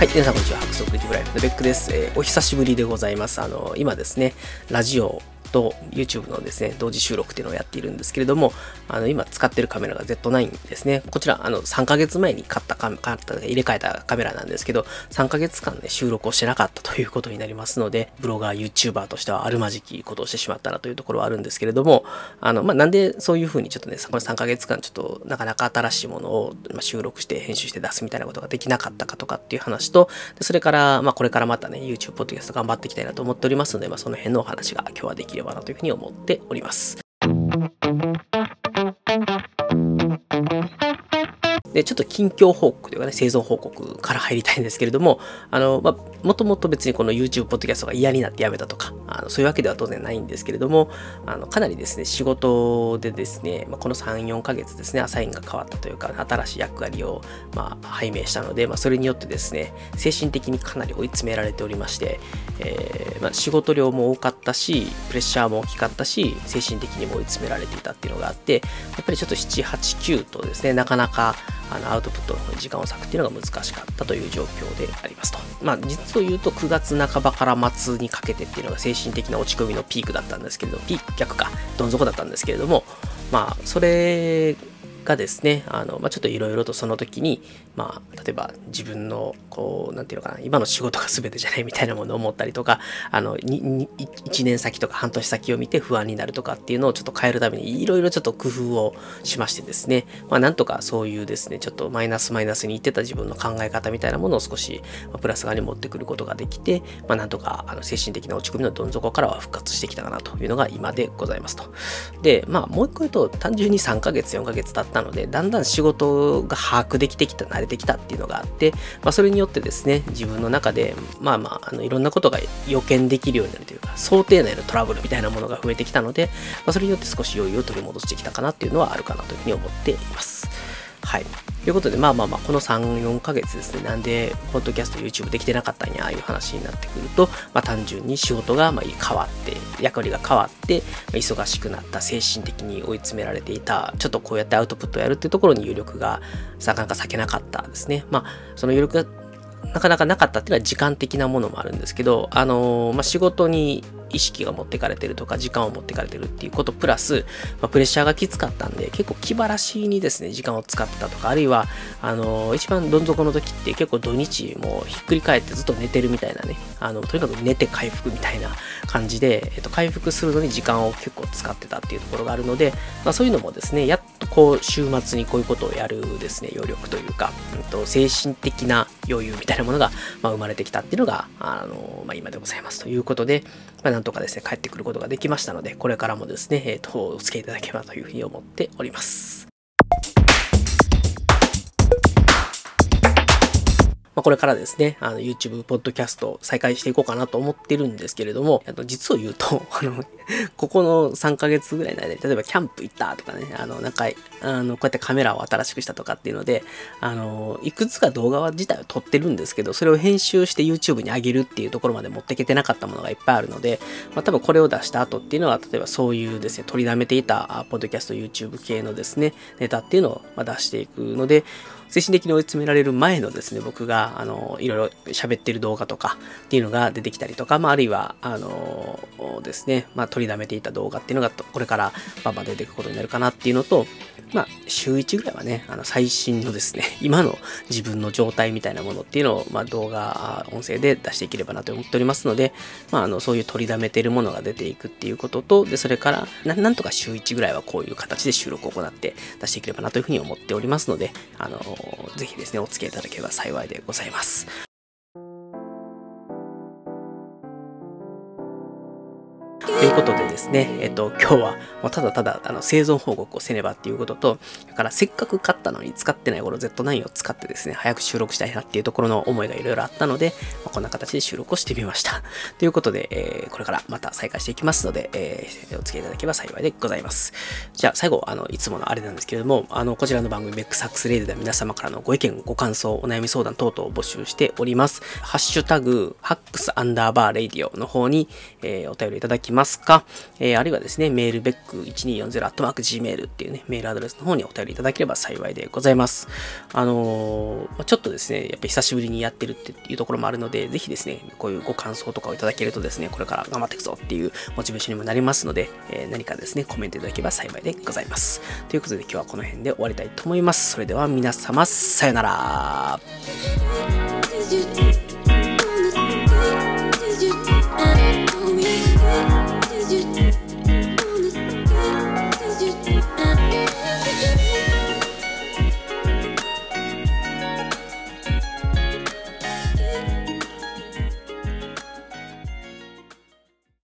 はい、皆さんこんにちは。白速ジブライフのベックです。えーお久しぶりでございます。あの、今ですね、ラジオと YouTube のですね、同時収録っていうのをやっているんですけれども、あの、今使ってるカメラが Z9 ですね。こちら、あの、3ヶ月前に買ったカメ買った、入れ替えたカメラなんですけど、3ヶ月間ね、収録をしてなかったということになりますので、ブロガー、YouTuber としてはあるまじきことをしてしまったなというところはあるんですけれども、あの、まあ、なんでそういうふうにちょっとね、この3ヶ月間ちょっとなかなか新しいものを収録して編集して出すみたいなことができなかったかとかっていう話と、でそれから、まあ、これからまたね、YouTube ポッドキャスト頑張っていきたいなと思っておりますので、まあ、その辺のお話が今日はできるればなというふうに思っております。で、ちょっと近況報告というかね、生存報告から入りたいんですけれども、あの、まあ、もともと別にこの YouTube ポッドキャストが嫌になってやめたとか、あのそういうわけでは当然ないんですけれども、あの、かなりですね、仕事でですね、まあ、この3、4ヶ月ですね、アサインが変わったというか、新しい役割を、まあ、拝命したので、まあ、それによってですね、精神的にかなり追い詰められておりまして、えーまあ、仕事量も多かったし、プレッシャーも大きかったし、精神的にも追い詰められていたっていうのがあって、やっぱりちょっと7、8、9とですね、なかなかあのアウトプットの時間を割くっていうのが難しかったという状況でありますと。まあ実を言うと9月半ばから末にかけてっていうのが精神的な落ち込みのピークだったんですけれどピーク逆かどん底だったんですけれどもまあそれがですね、あの、まあ、ちょっといろいろとその時に、まあ、例えば自分の、こう、なんていうのかな、今の仕事が全てじゃないみたいなものを思ったりとか、あの、1年先とか半年先を見て不安になるとかっていうのをちょっと変えるために、いろいろちょっと工夫をしましてですね、まあ、なんとかそういうですね、ちょっとマイナスマイナスに言ってた自分の考え方みたいなものを少し、まあプラス側に持ってくることができて、まあ、なんとか、あの、精神的な落ち込みのどん底からは復活してきたかなというのが今でございますと。で、まあ、もう一個言うと、単純に3ヶ月、4ヶ月経ってたので、だんだん仕事が把握できてきた、慣れてきたっていうのがあって、まあ、それによってですね、自分の中で、まあまあ、あのいろんなことが予見できるようになるというか、想定内のトラブルみたいなものが増えてきたので、まあ、それによって少し余裕を取り戻してきたかなっていうのはあるかなというふうに思っています。はい。ということで、まあまあまあ、この3、4ヶ月ですね、なんで、ポッドキャスト、YouTube できてなかったんや、ああいう話になってくると、まあ単純に仕事がまあ変わって、役割が変わって、忙しくなった、精神的に追い詰められていた、ちょっとこうやってアウトプットをやるっていうところに余力が、なかなか避けなかったですね。まあ、その余力がなかなかなかったっていうのは時間的なものもあるんですけど、あのーまあ、仕事に意識が持ってかれてるとか、時間を持ってかれてるっていうことプラス、まあ、プレッシャーがきつかったんで、結構気晴らしにですね、時間を使ったとか、あるいは、あのー一番どん底の時って結構土日もひっくり返ってずっと寝てるみたいなね、あの、とにかく寝て回復みたいな感じで、えっと、回復するのに時間を結構使ってたっていうところがあるので、まあ、そういうのもですね、やっとこう、週末にこういうことをやるですね、余力というか、うんと、精神的な余裕みたいなものが、まあ、生まれてきたっていうのが、あの、まあ、今でございますということで、まあ、なんとかですね、帰ってくることができましたので、これからもですね、えっ、と、お付き合いいただければというふうに思っております。まあ、これからですね、あの YouTube、ポッドキャスト再開していこうかなと思ってるんですけれども、あの実を言うと、あの、ここの3ヶ月ぐらいの間に、例えばキャンプ行ったとかね、あの、なんか、あの、こうやってカメラを新しくしたとかっていうので、あの、いくつか動画自体を撮ってるんですけど、それを編集して YouTube に上げるっていうところまで持っていけてなかったものがいっぱいあるので、まあ、多分これを出した後っていうのは、例えばそういうですね、取りだめていた、あポッドキャスト、YouTube 系のですね、ネタっていうのを出していくので、精神的に追い詰められる前のですね、僕が、あの、いろいろ喋ってる動画とかっていうのが出てきたりとか、まあ、あるいは、あのですね、まあ、取りだめていた動画っていうのが、これからバンバン出ていくことになるかなっていうのと、まあ、週1ぐらいはね、あの、最新のですね、今の自分の状態みたいなものっていうのを、まあ、動画、音声で出していければなと思っておりますので、まあ、あの、そういう取りだめてるものが出ていくっていうことと、で、それから、ななんとか週1ぐらいはこういう形で収録を行って出していければなというふうに思っておりますので、あの、ぜひですね、お付き合いいただければ幸いでございます。ということでですね、えっと、今日はもうただただあの生存報告をせねばっていうことと、だからせっかく買ったのに使ってないこの Z9 を使ってですね、早く収録したいなっていうところの思いがいろいろあったので、こんな形で収録をしてみました。ということで、えーこれからまた再開していきますので、えーお付き合いいただければ幸いでございます。じゃあ最後、あの、いつものあれなんですけれども、あの、こちらの番組、ベックサックスレイディでは皆様からのご意見、ご感想、お悩み相談等々を募集しております。ハッシュタグ、ハックスアンダーバーレイディオの方に、えーお便りいただきますか、えー、あるいはですね、メールベック1240 gmail っていうね、メールアドレスの方にお便りいただければ幸いでございます。あのー、ちょっとですね、やっぱり久しぶりにやってるっていうところもあるのでで、ぜひですね、こういうご感想とかをいただけるとですね、これから頑張っていくぞっていうモチベーションにもなりますので、えー、何かですね、コメントいただければ幸いでございます。ということで今日はこの辺で終わりたいと思います。それでは皆様、さよなら。